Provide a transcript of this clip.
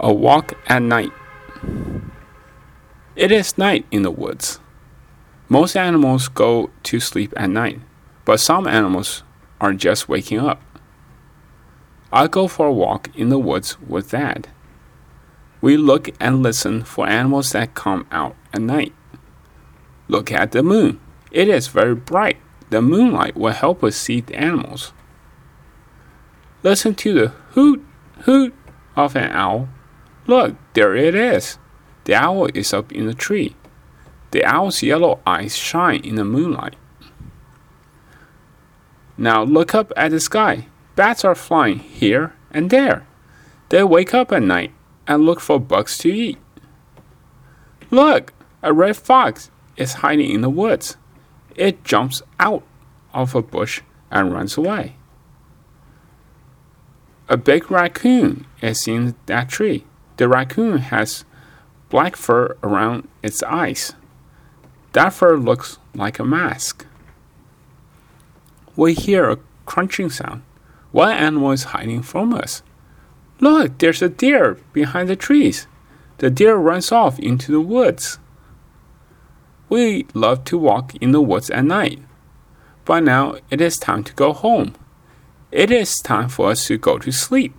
A walk at night. It is night in the woods. Most animals go to sleep at night, but some animals are just waking up. I go for a walk in the woods with Dad. We look and listen for animals that come out at night. Look at the moon. It is very bright. The moonlight will help us see the animals. Listen to the hoot, hoot of an owl Look, there it is. The owl is up in the tree. The owl's yellow eyes shine in the moonlight. Now look up at the sky. Bats are flying here and there. They wake up at night and look for bugs to eat. Look, a red fox is hiding in the woods. It jumps out of a bush and runs away. A big raccoon is in that tree. The raccoon has black fur around its eyes. That fur looks like a mask. We hear a crunching sound. What animal is hiding from us? Look, there's a deer behind the trees. The deer runs off into the woods. We love to walk in the woods at night. But now it is time to go home. It is time for us to go to sleep.